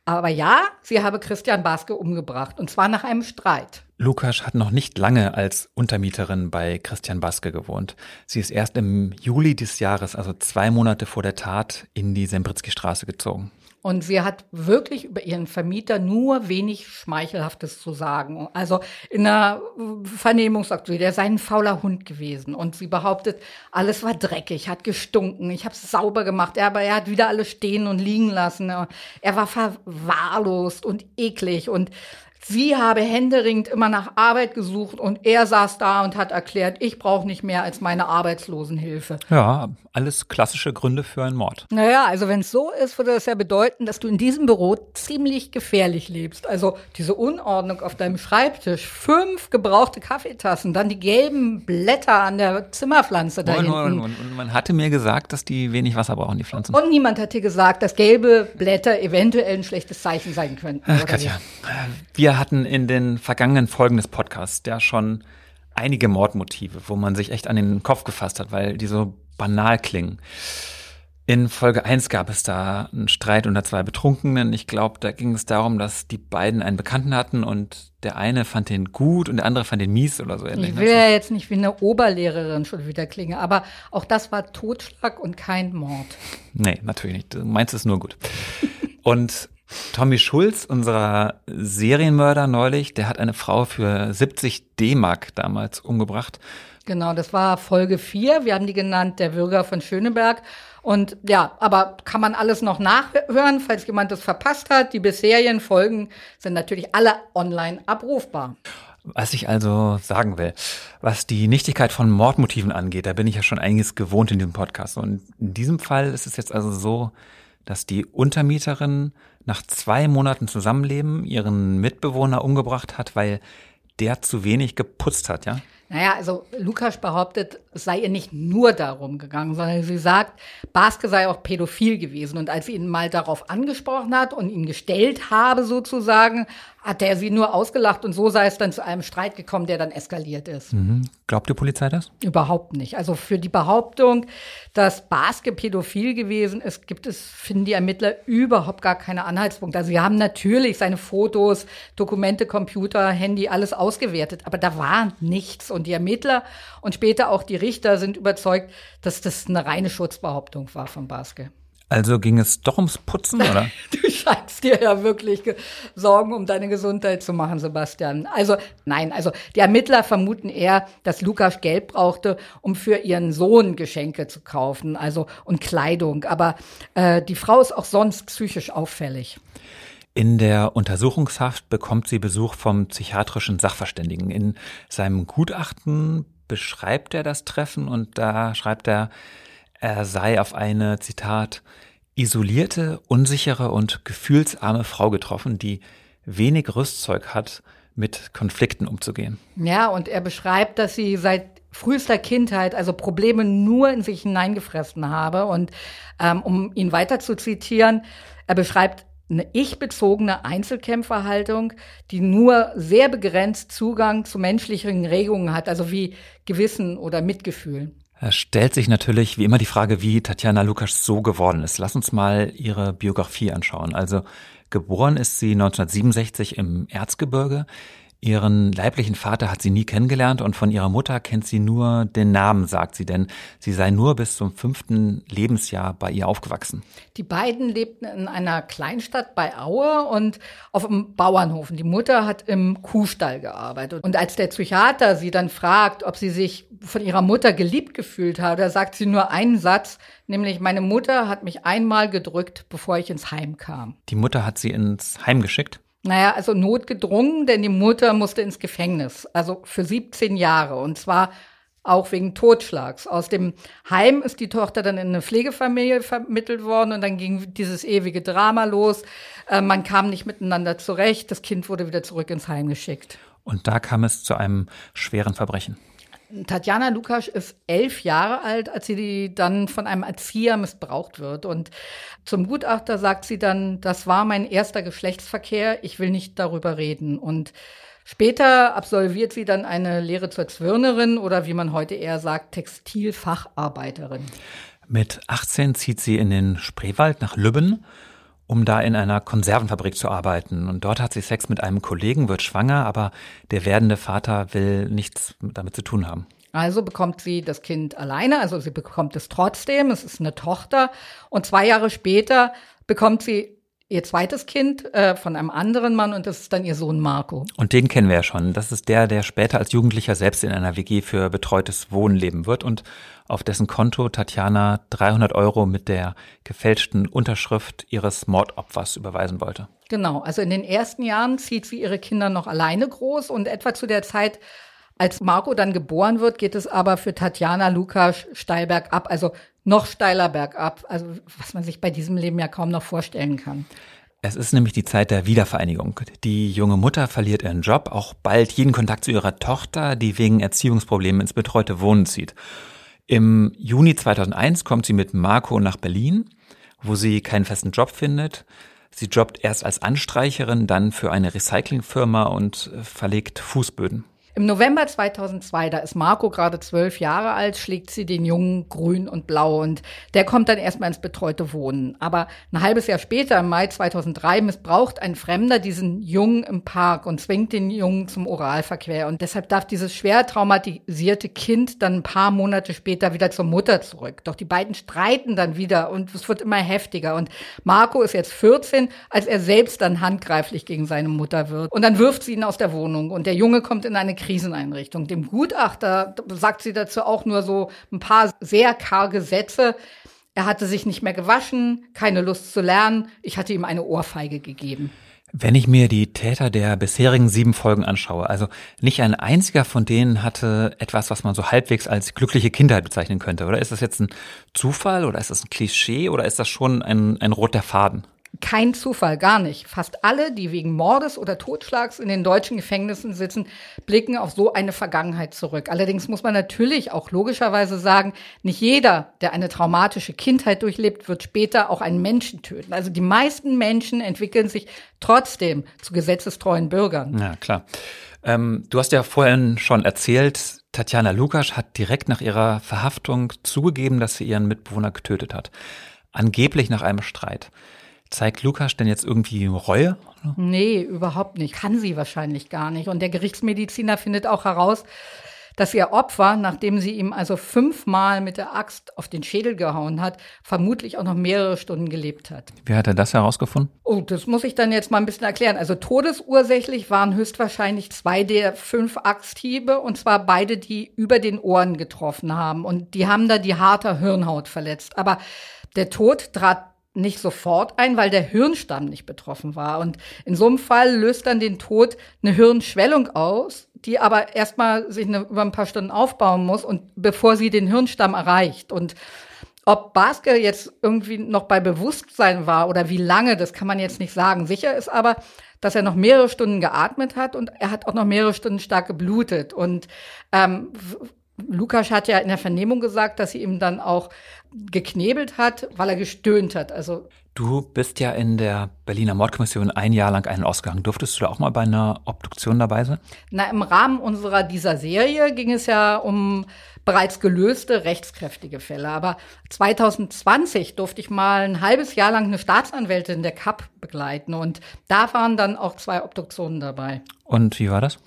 Aber ja, sie habe Christian Baske umgebracht. Und zwar nach einem Streit. Lukas hat noch nicht lange als Untermieterin bei Christian Baske gewohnt. Sie ist erst im Juli des Jahres, also zwei Monate vor der Tat, in die Sembritzky-Straße gezogen. Und sie hat wirklich über ihren Vermieter nur wenig Schmeichelhaftes zu sagen. Also in einer Vernehmungsaktion, der sei ein fauler Hund gewesen. Und sie behauptet, alles war dreckig, hat gestunken, ich habe es sauber gemacht, aber er hat wieder alles stehen und liegen lassen. Er war verwahrlost und eklig und Sie habe händeringend immer nach Arbeit gesucht und er saß da und hat erklärt, ich brauche nicht mehr als meine Arbeitslosenhilfe. Ja, alles klassische Gründe für einen Mord. Naja, also wenn es so ist, würde das ja bedeuten, dass du in diesem Büro ziemlich gefährlich lebst. Also diese Unordnung auf deinem Schreibtisch, fünf gebrauchte Kaffeetassen, dann die gelben Blätter an der Zimmerpflanze da hinten. Und, und, und man hatte mir gesagt, dass die wenig Wasser brauchen, die Pflanzen. Und niemand hat dir gesagt, dass gelbe Blätter eventuell ein schlechtes Zeichen sein könnten. Ach, Katja, wir hatten in den vergangenen Folgen des Podcasts ja schon einige Mordmotive, wo man sich echt an den Kopf gefasst hat, weil die so banal klingen. In Folge 1 gab es da einen Streit unter zwei Betrunkenen. Ich glaube, da ging es darum, dass die beiden einen Bekannten hatten und der eine fand den gut und der andere fand den mies oder so. Ich will ja jetzt nicht wie eine Oberlehrerin schon wieder klingen, aber auch das war Totschlag und kein Mord. Nee, natürlich nicht. Du meinst es nur gut. Und Tommy Schulz, unser Serienmörder neulich, der hat eine Frau für 70 D-Mark damals umgebracht. Genau, das war Folge 4. Wir haben die genannt, der Bürger von Schöneberg. Und ja, aber kann man alles noch nachhören, falls jemand das verpasst hat. Die bisherigen Folgen sind natürlich alle online abrufbar. Was ich also sagen will, was die Nichtigkeit von Mordmotiven angeht, da bin ich ja schon einiges gewohnt in diesem Podcast. Und in diesem Fall ist es jetzt also so, dass die Untermieterin nach zwei Monaten Zusammenleben ihren Mitbewohner umgebracht hat, weil der zu wenig geputzt hat, ja? Naja, also Lukas behauptet, es sei ihr nicht nur darum gegangen, sondern sie sagt, Baske sei auch pädophil gewesen. Und als sie ihn mal darauf angesprochen hat und ihn gestellt habe sozusagen, hat er sie nur ausgelacht und so sei es dann zu einem Streit gekommen, der dann eskaliert ist. Mhm. Glaubt die Polizei das? Überhaupt nicht. Also für die Behauptung, dass Baske pädophil gewesen ist, gibt es, finden die Ermittler überhaupt gar keine Anhaltspunkte. Also sie haben natürlich seine Fotos, Dokumente, Computer, Handy, alles ausgewertet, aber da war nichts. Und die Ermittler und später auch die Richter sind überzeugt, dass das eine reine Schutzbehauptung war von Baske. Also ging es doch ums Putzen, oder? <laughs> du scheinst dir ja wirklich Sorgen um deine Gesundheit zu machen, Sebastian. Also nein, also die Ermittler vermuten eher, dass Lukas Geld brauchte, um für ihren Sohn Geschenke zu kaufen, also und Kleidung. Aber äh, die Frau ist auch sonst psychisch auffällig. In der Untersuchungshaft bekommt sie Besuch vom psychiatrischen Sachverständigen. In seinem Gutachten beschreibt er das Treffen und da schreibt er, er sei auf eine, Zitat, isolierte, unsichere und gefühlsarme Frau getroffen, die wenig Rüstzeug hat, mit Konflikten umzugehen. Ja, und er beschreibt, dass sie seit frühester Kindheit also Probleme nur in sich hineingefressen habe. Und ähm, um ihn weiter zu zitieren, er beschreibt eine ich-bezogene Einzelkämpferhaltung, die nur sehr begrenzt Zugang zu menschlichen Regungen hat, also wie Gewissen oder Mitgefühl. Es stellt sich natürlich wie immer die Frage, wie Tatjana Lukas so geworden ist. Lass uns mal ihre Biografie anschauen. Also geboren ist sie 1967 im Erzgebirge. Ihren leiblichen Vater hat sie nie kennengelernt und von ihrer Mutter kennt sie nur den Namen, sagt sie, denn sie sei nur bis zum fünften Lebensjahr bei ihr aufgewachsen. Die beiden lebten in einer Kleinstadt bei Aue und auf einem Bauernhof. Die Mutter hat im Kuhstall gearbeitet. Und als der Psychiater sie dann fragt, ob sie sich von ihrer Mutter geliebt gefühlt hat, da sagt sie nur einen Satz, nämlich meine Mutter hat mich einmal gedrückt, bevor ich ins Heim kam. Die Mutter hat sie ins Heim geschickt? Naja, also notgedrungen, denn die Mutter musste ins Gefängnis, also für 17 Jahre und zwar auch wegen Totschlags. Aus dem Heim ist die Tochter dann in eine Pflegefamilie vermittelt worden und dann ging dieses ewige Drama los. Äh, man kam nicht miteinander zurecht, das Kind wurde wieder zurück ins Heim geschickt. Und da kam es zu einem schweren Verbrechen. Tatjana Lukas ist elf Jahre alt, als sie dann von einem Erzieher missbraucht wird. Und zum Gutachter sagt sie dann, das war mein erster Geschlechtsverkehr, ich will nicht darüber reden. Und später absolviert sie dann eine Lehre zur Zwirnerin oder wie man heute eher sagt, Textilfacharbeiterin. Mit 18 zieht sie in den Spreewald nach Lübben um da in einer Konservenfabrik zu arbeiten. Und dort hat sie Sex mit einem Kollegen, wird schwanger, aber der werdende Vater will nichts damit zu tun haben. Also bekommt sie das Kind alleine, also sie bekommt es trotzdem, es ist eine Tochter. Und zwei Jahre später bekommt sie ihr zweites Kind äh, von einem anderen Mann und das ist dann ihr Sohn Marco. Und den kennen wir ja schon. Das ist der, der später als Jugendlicher selbst in einer WG für betreutes Wohnen leben wird und auf dessen Konto Tatjana 300 Euro mit der gefälschten Unterschrift ihres Mordopfers überweisen wollte. Genau, also in den ersten Jahren zieht sie ihre Kinder noch alleine groß und etwa zu der Zeit, als Marco dann geboren wird, geht es aber für Tatjana Lukas steil bergab, also noch steiler bergab, also was man sich bei diesem Leben ja kaum noch vorstellen kann. Es ist nämlich die Zeit der Wiedervereinigung. Die junge Mutter verliert ihren Job, auch bald jeden Kontakt zu ihrer Tochter, die wegen Erziehungsproblemen ins betreute Wohnen zieht. Im Juni 2001 kommt sie mit Marco nach Berlin, wo sie keinen festen Job findet. Sie jobbt erst als Anstreicherin, dann für eine Recyclingfirma und verlegt Fußböden. Im November 2002, da ist Marco gerade zwölf Jahre alt, schlägt sie den Jungen grün und blau und der kommt dann erstmal ins betreute Wohnen. Aber ein halbes Jahr später, im Mai 2003, missbraucht ein Fremder diesen Jungen im Park und zwingt den Jungen zum Oralverkehr. Und deshalb darf dieses schwer traumatisierte Kind dann ein paar Monate später wieder zur Mutter zurück. Doch die beiden streiten dann wieder und es wird immer heftiger. Und Marco ist jetzt 14, als er selbst dann handgreiflich gegen seine Mutter wird. Und dann wirft sie ihn aus der Wohnung und der Junge kommt in eine Kriseneinrichtung. Dem Gutachter sagt sie dazu auch nur so ein paar sehr karge Sätze. Er hatte sich nicht mehr gewaschen, keine Lust zu lernen. Ich hatte ihm eine Ohrfeige gegeben. Wenn ich mir die Täter der bisherigen sieben Folgen anschaue, also nicht ein einziger von denen hatte etwas, was man so halbwegs als glückliche Kindheit bezeichnen könnte. Oder ist das jetzt ein Zufall oder ist das ein Klischee oder ist das schon ein, ein roter Faden? Kein Zufall, gar nicht. Fast alle, die wegen Mordes oder Totschlags in den deutschen Gefängnissen sitzen, blicken auf so eine Vergangenheit zurück. Allerdings muss man natürlich auch logischerweise sagen, nicht jeder, der eine traumatische Kindheit durchlebt, wird später auch einen Menschen töten. Also die meisten Menschen entwickeln sich trotzdem zu gesetzestreuen Bürgern. Ja, klar. Ähm, du hast ja vorhin schon erzählt, Tatjana Lukasch hat direkt nach ihrer Verhaftung zugegeben, dass sie ihren Mitbewohner getötet hat. Angeblich nach einem Streit. Zeigt Lukas denn jetzt irgendwie Reue? Nee, überhaupt nicht. Kann sie wahrscheinlich gar nicht. Und der Gerichtsmediziner findet auch heraus, dass ihr Opfer, nachdem sie ihm also fünfmal mit der Axt auf den Schädel gehauen hat, vermutlich auch noch mehrere Stunden gelebt hat. Wie hat er das herausgefunden? Oh, das muss ich dann jetzt mal ein bisschen erklären. Also todesursächlich waren höchstwahrscheinlich zwei der fünf Axthiebe und zwar beide, die über den Ohren getroffen haben. Und die haben da die harte Hirnhaut verletzt. Aber der Tod trat nicht sofort ein, weil der Hirnstamm nicht betroffen war. Und in so einem Fall löst dann den Tod eine Hirnschwellung aus, die aber erstmal sich eine, über ein paar Stunden aufbauen muss und bevor sie den Hirnstamm erreicht. Und ob Baske jetzt irgendwie noch bei Bewusstsein war oder wie lange, das kann man jetzt nicht sagen. Sicher ist aber, dass er noch mehrere Stunden geatmet hat und er hat auch noch mehrere Stunden stark geblutet. Und ähm, Lukas hat ja in der Vernehmung gesagt, dass sie ihm dann auch geknebelt hat, weil er gestöhnt hat. Also Du bist ja in der Berliner Mordkommission ein Jahr lang einen ausgegangen. Durftest du da auch mal bei einer Obduktion dabei sein? Na, im Rahmen unserer dieser Serie ging es ja um bereits gelöste rechtskräftige Fälle. Aber 2020 durfte ich mal ein halbes Jahr lang eine Staatsanwältin der CAP begleiten und da waren dann auch zwei Obduktionen dabei. Und wie war das?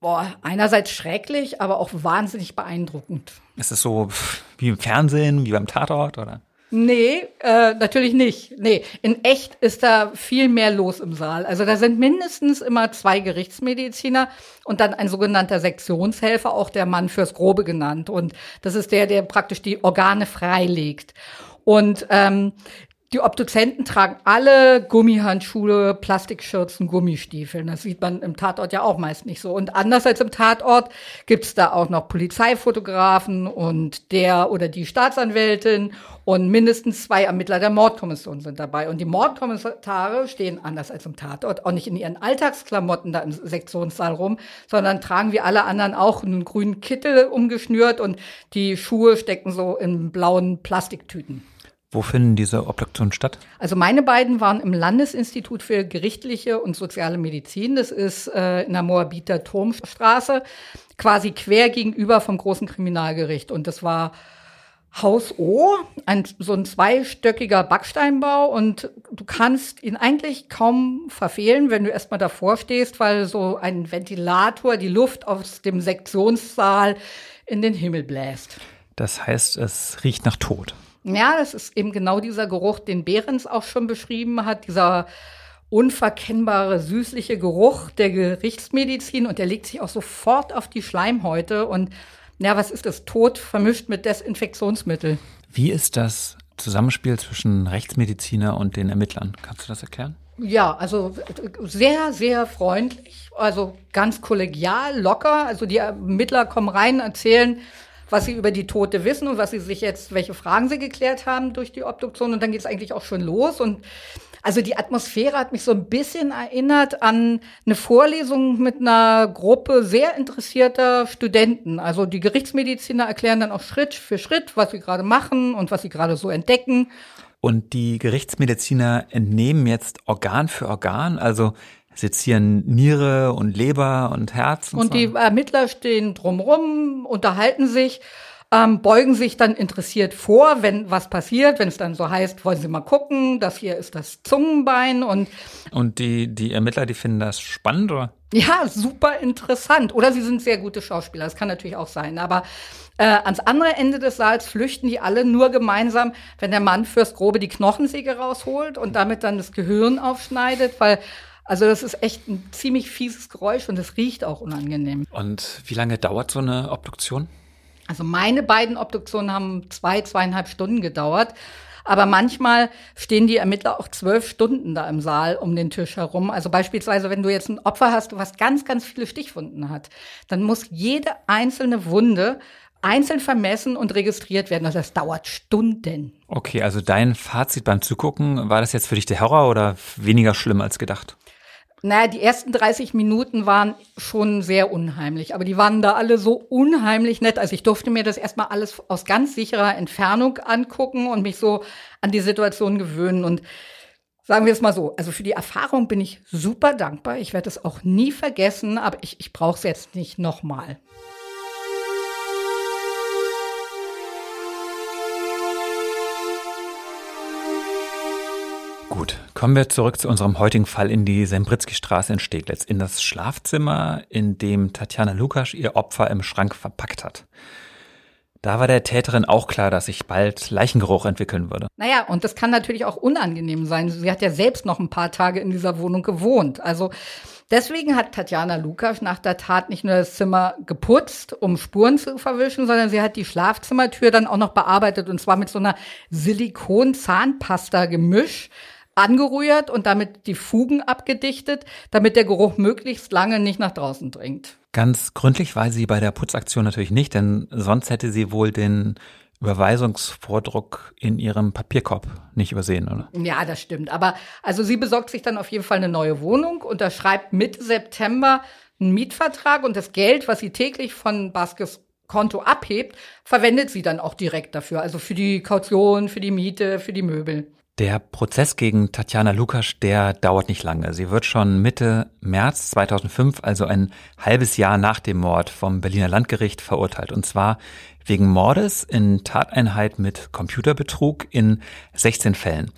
Boah, einerseits schrecklich, aber auch wahnsinnig beeindruckend. Ist es so wie im Fernsehen, wie beim Tatort, oder? Nee, äh, natürlich nicht. Nee, in echt ist da viel mehr los im Saal. Also da sind mindestens immer zwei Gerichtsmediziner und dann ein sogenannter Sektionshelfer, auch der Mann fürs Grobe genannt. Und das ist der, der praktisch die Organe freilegt. Und ähm, die Obduzenten tragen alle Gummihandschuhe, Plastikschürzen, Gummistiefeln. Das sieht man im Tatort ja auch meist nicht so. Und anders als im Tatort gibt's da auch noch Polizeifotografen und der oder die Staatsanwältin und mindestens zwei Ermittler der Mordkommission sind dabei. Und die Mordkommissare stehen anders als im Tatort auch nicht in ihren Alltagsklamotten da im Sektionssaal rum, sondern tragen wie alle anderen auch einen grünen Kittel umgeschnürt und die Schuhe stecken so in blauen Plastiktüten. Wo finden diese Obduktionen statt? Also meine beiden waren im Landesinstitut für gerichtliche und soziale Medizin. Das ist äh, in der Moabiter Turmstraße, quasi quer gegenüber vom großen Kriminalgericht. Und das war Haus O, ein, so ein zweistöckiger Backsteinbau und du kannst ihn eigentlich kaum verfehlen, wenn du erstmal davor stehst, weil so ein Ventilator die Luft aus dem Sektionssaal in den Himmel bläst. Das heißt, es riecht nach Tod. Ja, das ist eben genau dieser Geruch, den Behrens auch schon beschrieben hat, dieser unverkennbare, süßliche Geruch der Gerichtsmedizin und der legt sich auch sofort auf die Schleimhäute und ja, was ist das? Tod vermischt mit Desinfektionsmittel. Wie ist das Zusammenspiel zwischen Rechtsmediziner und den Ermittlern? Kannst du das erklären? Ja, also sehr, sehr freundlich, also ganz kollegial, locker. Also die Ermittler kommen rein, erzählen, was sie über die Tote wissen und was sie sich jetzt, welche Fragen sie geklärt haben durch die Obduktion. Und dann geht es eigentlich auch schon los. Und also die Atmosphäre hat mich so ein bisschen erinnert an eine Vorlesung mit einer Gruppe sehr interessierter Studenten. Also die Gerichtsmediziner erklären dann auch Schritt für Schritt, was sie gerade machen und was sie gerade so entdecken. Und die Gerichtsmediziner entnehmen jetzt Organ für Organ, also sezieren Niere und Leber und Herz. Und, und so. die Ermittler stehen drumrum, unterhalten sich ähm, beugen sich dann interessiert vor, wenn was passiert, wenn es dann so heißt, wollen Sie mal gucken, das hier ist das Zungenbein und und die die Ermittler, die finden das spannend oder? Ja, super interessant. Oder sie sind sehr gute Schauspieler. Das kann natürlich auch sein. Aber äh, ans andere Ende des Saals flüchten die alle nur gemeinsam, wenn der Mann fürs Grobe die Knochensäge rausholt und damit dann das Gehirn aufschneidet, weil also das ist echt ein ziemlich fieses Geräusch und es riecht auch unangenehm. Und wie lange dauert so eine Obduktion? Also meine beiden Obduktionen haben zwei, zweieinhalb Stunden gedauert. Aber manchmal stehen die Ermittler auch zwölf Stunden da im Saal um den Tisch herum. Also beispielsweise, wenn du jetzt ein Opfer hast, was ganz, ganz viele Stichwunden hat, dann muss jede einzelne Wunde einzeln vermessen und registriert werden. Also das dauert Stunden. Okay, also dein Fazit beim Zugucken, war das jetzt für dich der Horror oder weniger schlimm als gedacht? Naja, die ersten 30 Minuten waren schon sehr unheimlich, aber die waren da alle so unheimlich nett. Also ich durfte mir das erstmal alles aus ganz sicherer Entfernung angucken und mich so an die Situation gewöhnen. Und sagen wir es mal so, also für die Erfahrung bin ich super dankbar. Ich werde es auch nie vergessen, aber ich, ich brauche es jetzt nicht nochmal. Kommen wir zurück zu unserem heutigen Fall in die Sembritzky-Straße in Steglitz, in das Schlafzimmer, in dem Tatjana Lukasch ihr Opfer im Schrank verpackt hat. Da war der Täterin auch klar, dass sich bald Leichengeruch entwickeln würde. Naja, und das kann natürlich auch unangenehm sein. Sie hat ja selbst noch ein paar Tage in dieser Wohnung gewohnt. Also deswegen hat Tatjana Lukasch nach der Tat nicht nur das Zimmer geputzt, um Spuren zu verwischen, sondern sie hat die Schlafzimmertür dann auch noch bearbeitet und zwar mit so einer Silikon-Zahnpasta-Gemisch angerührt und damit die Fugen abgedichtet, damit der Geruch möglichst lange nicht nach draußen dringt. Ganz gründlich war sie bei der Putzaktion natürlich nicht, denn sonst hätte sie wohl den Überweisungsvordruck in ihrem Papierkorb nicht übersehen, oder? Ja, das stimmt. Aber also sie besorgt sich dann auf jeden Fall eine neue Wohnung, unterschreibt Mitte September einen Mietvertrag und das Geld, was sie täglich von Baskes Konto abhebt, verwendet sie dann auch direkt dafür. Also für die Kaution, für die Miete, für die Möbel. Der Prozess gegen Tatjana Lukasch, der dauert nicht lange. Sie wird schon Mitte März 2005, also ein halbes Jahr nach dem Mord, vom Berliner Landgericht verurteilt. Und zwar wegen Mordes in Tateinheit mit Computerbetrug in 16 Fällen.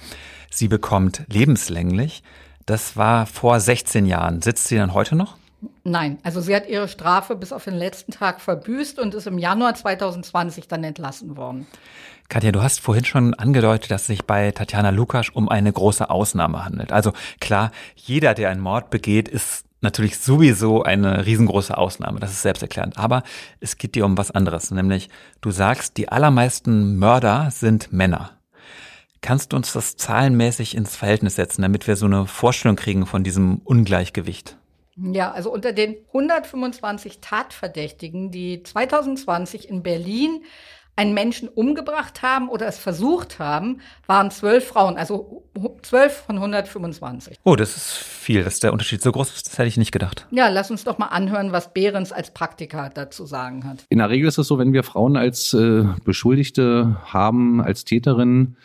Sie bekommt lebenslänglich. Das war vor 16 Jahren. Sitzt sie dann heute noch? Nein, also sie hat ihre Strafe bis auf den letzten Tag verbüßt und ist im Januar 2020 dann entlassen worden. Katja, du hast vorhin schon angedeutet, dass es sich bei Tatjana Lukasch um eine große Ausnahme handelt. Also klar, jeder, der einen Mord begeht, ist natürlich sowieso eine riesengroße Ausnahme. Das ist selbsterklärend. Aber es geht dir um was anderes. Nämlich, du sagst, die allermeisten Mörder sind Männer. Kannst du uns das zahlenmäßig ins Verhältnis setzen, damit wir so eine Vorstellung kriegen von diesem Ungleichgewicht? Ja, also unter den 125 Tatverdächtigen, die 2020 in Berlin einen Menschen umgebracht haben oder es versucht haben, waren zwölf Frauen, also zwölf von 125. Oh, das ist viel. Dass der Unterschied so groß ist, das hätte ich nicht gedacht. Ja, lass uns doch mal anhören, was Behrens als Praktiker dazu sagen hat. In der Regel ist es so, wenn wir Frauen als äh, Beschuldigte haben, als Täterinnen,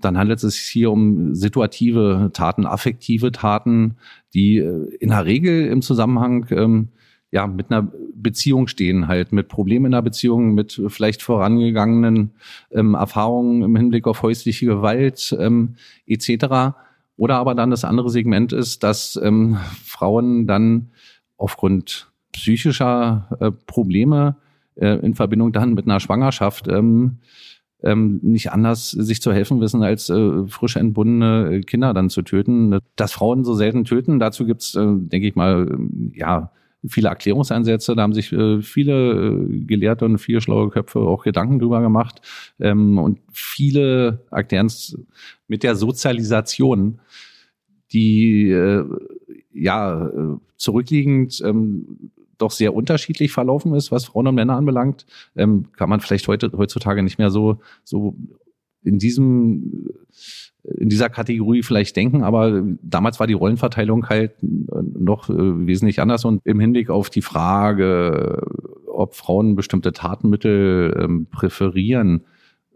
dann handelt es sich hier um situative Taten, affektive Taten, die äh, in der Regel im Zusammenhang ähm, ja, mit einer Beziehung stehen halt, mit Problemen in der Beziehung, mit vielleicht vorangegangenen ähm, Erfahrungen im Hinblick auf häusliche Gewalt ähm, etc. Oder aber dann das andere Segment ist, dass ähm, Frauen dann aufgrund psychischer äh, Probleme äh, in Verbindung dann mit einer Schwangerschaft ähm, ähm, nicht anders sich zu helfen wissen, als äh, frisch entbundene Kinder dann zu töten. Dass Frauen so selten töten, dazu gibt's, äh, denke ich mal, ja, viele Erklärungsansätze. Da haben sich äh, viele äh, Gelehrte und viele schlaue Köpfe auch Gedanken drüber gemacht. Ähm, und viele erklären es mit der Sozialisation, die äh, ja äh, zurückliegend ähm, doch sehr unterschiedlich verlaufen ist, was Frauen und Männer anbelangt, ähm, kann man vielleicht heute heutzutage nicht mehr so so in diesem in dieser Kategorie vielleicht denken, aber damals war die Rollenverteilung halt noch äh, wesentlich anders. Und im Hinblick auf die Frage, ob Frauen bestimmte Tatenmittel ähm, präferieren,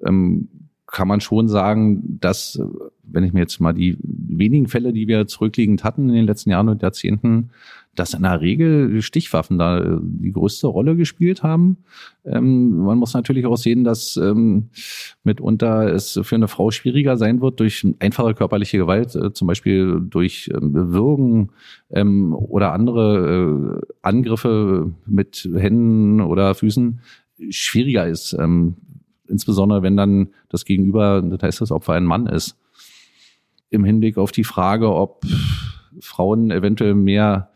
ähm, kann man schon sagen, dass wenn ich mir jetzt mal die wenigen Fälle, die wir zurückliegend hatten in den letzten Jahren und Jahrzehnten, dass in der Regel Stichwaffen da äh, die größte Rolle gespielt haben. Ähm, man muss natürlich auch sehen, dass ähm, mitunter es für eine Frau schwieriger sein wird durch einfache körperliche Gewalt, äh, zum Beispiel durch ähm, Würgen ähm, oder andere äh, Angriffe mit Händen oder Füßen schwieriger ist. Ähm, insbesondere wenn dann das Gegenüber, das heißt das Opfer ein Mann ist. Im Hinblick auf die Frage, ob Frauen eventuell mehr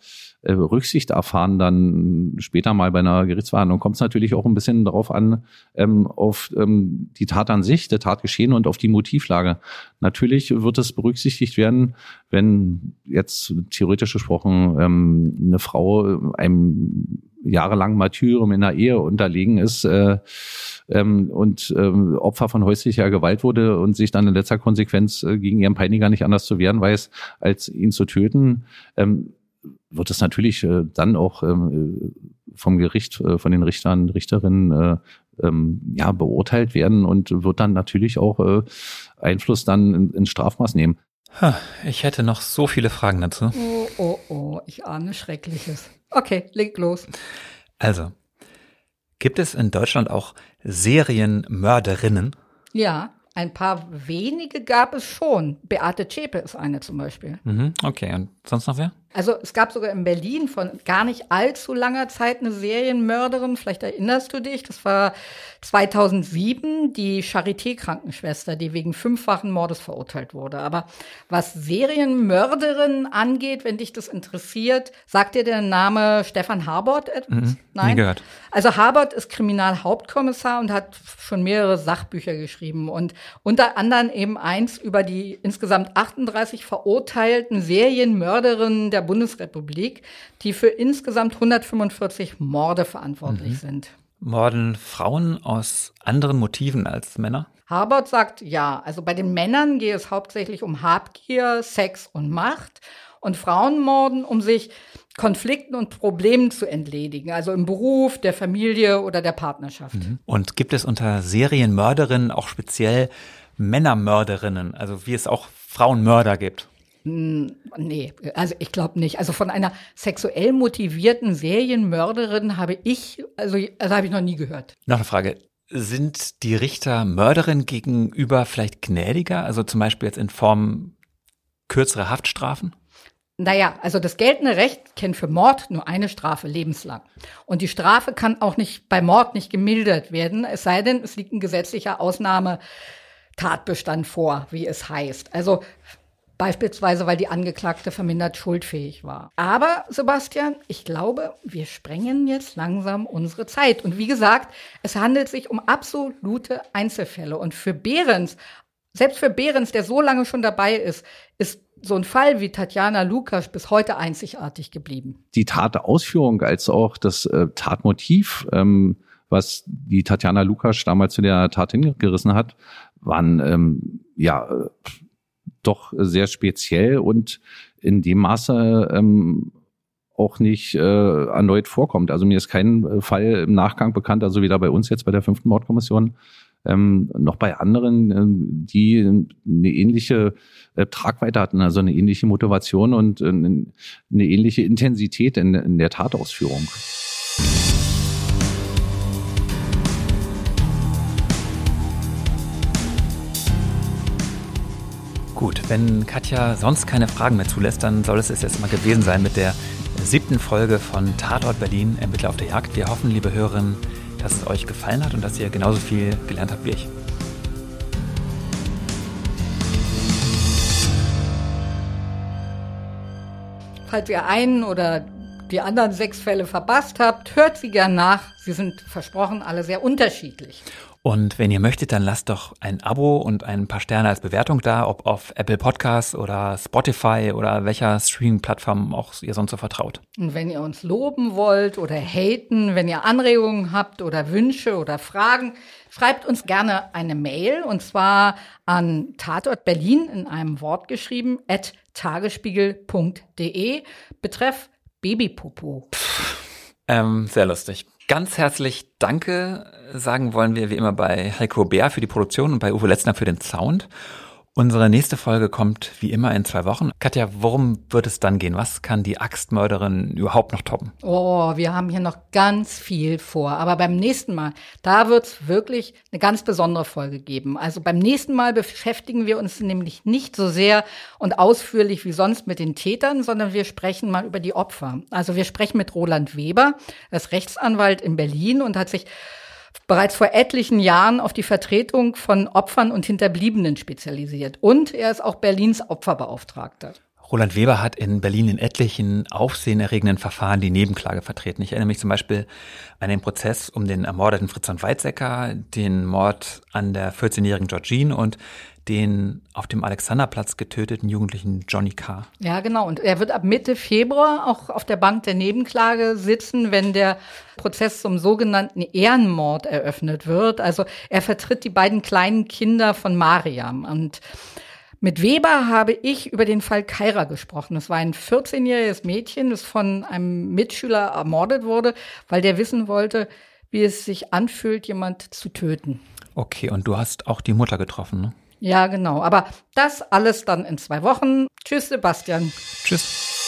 Rücksicht erfahren dann später mal bei einer Gerichtsverhandlung, kommt es natürlich auch ein bisschen darauf an, ähm, auf ähm, die Tat an sich, der Tatgeschehen und auf die Motivlage. Natürlich wird es berücksichtigt werden, wenn jetzt theoretisch gesprochen ähm, eine Frau einem jahrelang Martyrium in der Ehe unterlegen ist äh, ähm, und ähm, Opfer von häuslicher Gewalt wurde und sich dann in letzter Konsequenz äh, gegen ihren Peiniger nicht anders zu wehren weiß, als ihn zu töten. Ähm, wird es natürlich äh, dann auch ähm, vom Gericht, äh, von den Richtern, Richterinnen äh, ähm, ja beurteilt werden und wird dann natürlich auch äh, Einfluss dann in, ins Strafmaß nehmen. Ich hätte noch so viele Fragen dazu. Oh, oh, oh, ich ahne Schreckliches. Okay, leg los. Also, gibt es in Deutschland auch Serienmörderinnen? Ja, ein paar wenige gab es schon. Beate Zschäpe ist eine zum Beispiel. Mhm, okay, und sonst noch wer? Also es gab sogar in Berlin von gar nicht allzu langer Zeit eine Serienmörderin, vielleicht erinnerst du dich, das war 2007 die Charité-Krankenschwester, die wegen fünffachen Mordes verurteilt wurde. Aber was Serienmörderin angeht, wenn dich das interessiert, sagt dir der Name Stefan Harbort etwas? Mhm, Nein? Nie gehört. Also Harbort ist Kriminalhauptkommissar und hat schon mehrere Sachbücher geschrieben und unter anderem eben eins über die insgesamt 38 verurteilten Serienmörderinnen der Bundesrepublik, die für insgesamt 145 Morde verantwortlich mhm. sind. Morden Frauen aus anderen Motiven als Männer? Harbert sagt ja. Also bei den Männern geht es hauptsächlich um Habgier, Sex und Macht und Frauen morden, um sich Konflikten und Problemen zu entledigen, also im Beruf, der Familie oder der Partnerschaft. Mhm. Und gibt es unter Serienmörderinnen auch speziell Männermörderinnen, also wie es auch Frauenmörder gibt? Hm, nee, also ich glaube nicht. Also von einer sexuell motivierten Serienmörderin habe ich, also, also habe ich noch nie gehört. Noch eine Frage. Sind die Richter Mörderin gegenüber vielleicht gnädiger? Also zum Beispiel jetzt in Form kürzerer Haftstrafen? Naja, also das geltende Recht kennt für Mord nur eine Strafe lebenslang. Und die Strafe kann auch nicht bei Mord nicht gemildert werden, es sei denn, es liegt ein gesetzlicher Ausnahmetatbestand vor, wie es heißt. Also Beispielsweise, weil die Angeklagte vermindert schuldfähig war. Aber, Sebastian, ich glaube, wir sprengen jetzt langsam unsere Zeit. Und wie gesagt, es handelt sich um absolute Einzelfälle. Und für Behrens, selbst für Behrens, der so lange schon dabei ist, ist so ein Fall wie Tatjana Lukas bis heute einzigartig geblieben. Die Tatausführung als auch das äh, Tatmotiv, ähm, was die Tatjana Lukas damals zu der Tat hingerissen hat, waren ähm, ja äh, doch sehr speziell und in dem Maße ähm, auch nicht äh, erneut vorkommt. Also mir ist kein äh, Fall im Nachgang bekannt, also weder bei uns jetzt bei der fünften Mordkommission ähm, noch bei anderen, äh, die eine ähnliche äh, Tragweite hatten, also eine ähnliche Motivation und äh, eine ähnliche Intensität in, in der Tatausführung. Gut, wenn Katja sonst keine Fragen mehr zulässt, dann soll es es jetzt mal gewesen sein mit der siebten Folge von Tatort Berlin, Ermittler auf der Jagd. Wir hoffen, liebe Hörerinnen, dass es euch gefallen hat und dass ihr genauso viel gelernt habt wie ich. Falls ihr einen oder die anderen sechs Fälle verpasst habt, hört sie gern nach. Sie sind versprochen alle sehr unterschiedlich. Und wenn ihr möchtet, dann lasst doch ein Abo und ein paar Sterne als Bewertung da, ob auf Apple Podcasts oder Spotify oder welcher Streaming-Plattform auch ihr sonst so vertraut. Und wenn ihr uns loben wollt oder haten, wenn ihr Anregungen habt oder Wünsche oder Fragen, schreibt uns gerne eine Mail und zwar an Tatort Berlin in einem Wort geschrieben at tagesspiegel.de betreff Babypopo. Ähm, sehr lustig. Ganz herzlich Danke sagen wollen wir wie immer bei Heiko Bär für die Produktion und bei Uwe Letzner für den Sound. Unsere nächste Folge kommt wie immer in zwei Wochen. Katja, worum wird es dann gehen? Was kann die Axtmörderin überhaupt noch toppen? Oh, wir haben hier noch ganz viel vor. Aber beim nächsten Mal, da wird es wirklich eine ganz besondere Folge geben. Also beim nächsten Mal beschäftigen wir uns nämlich nicht so sehr und ausführlich wie sonst mit den Tätern, sondern wir sprechen mal über die Opfer. Also wir sprechen mit Roland Weber, er ist Rechtsanwalt in Berlin und hat sich bereits vor etlichen Jahren auf die Vertretung von Opfern und Hinterbliebenen spezialisiert. Und er ist auch Berlins Opferbeauftragter. Roland Weber hat in Berlin in etlichen aufsehenerregenden Verfahren die Nebenklage vertreten. Ich erinnere mich zum Beispiel an den Prozess um den ermordeten Fritz von Weizsäcker, den Mord an der 14-jährigen Georgine und den auf dem Alexanderplatz getöteten Jugendlichen Johnny K. Ja, genau. Und er wird ab Mitte Februar auch auf der Bank der Nebenklage sitzen, wenn der Prozess zum sogenannten Ehrenmord eröffnet wird. Also er vertritt die beiden kleinen Kinder von Mariam. Und mit Weber habe ich über den Fall Kaira gesprochen. Das war ein 14-jähriges Mädchen, das von einem Mitschüler ermordet wurde, weil der wissen wollte, wie es sich anfühlt, jemand zu töten. Okay, und du hast auch die Mutter getroffen, ne? Ja, genau. Aber das alles dann in zwei Wochen. Tschüss, Sebastian. Tschüss.